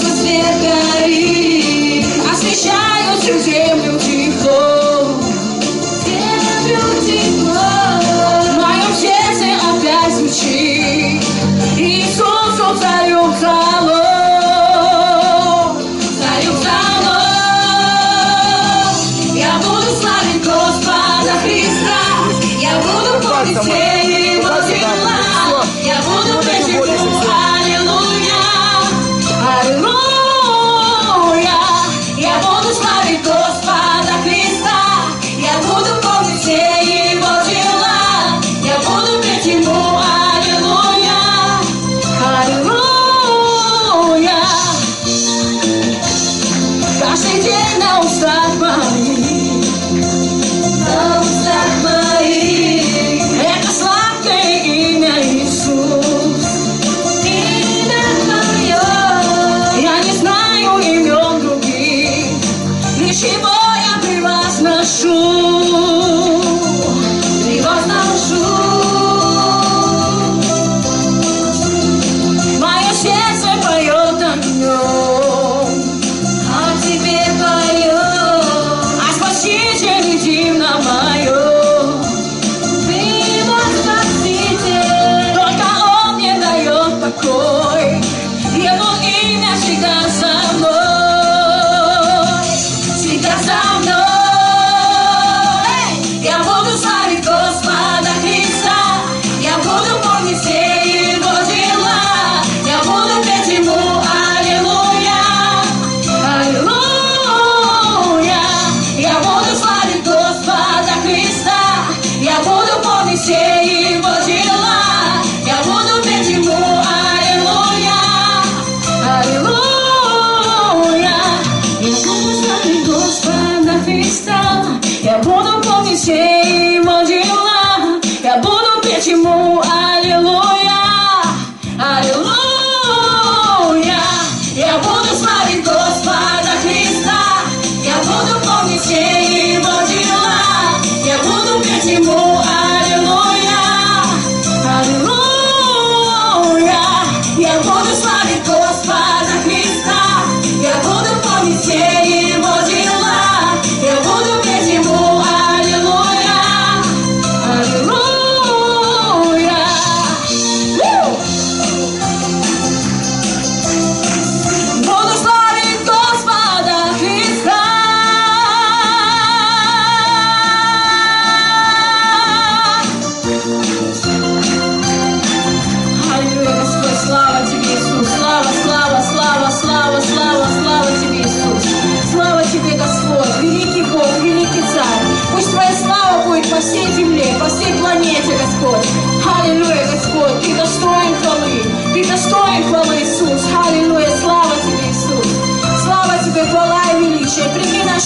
солнце свет горит, освещаю всю землю тихо. 说。sta e buono come sei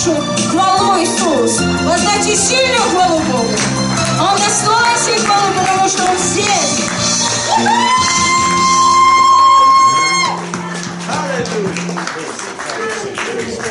нашу хвалу Иисус. Воздайте силу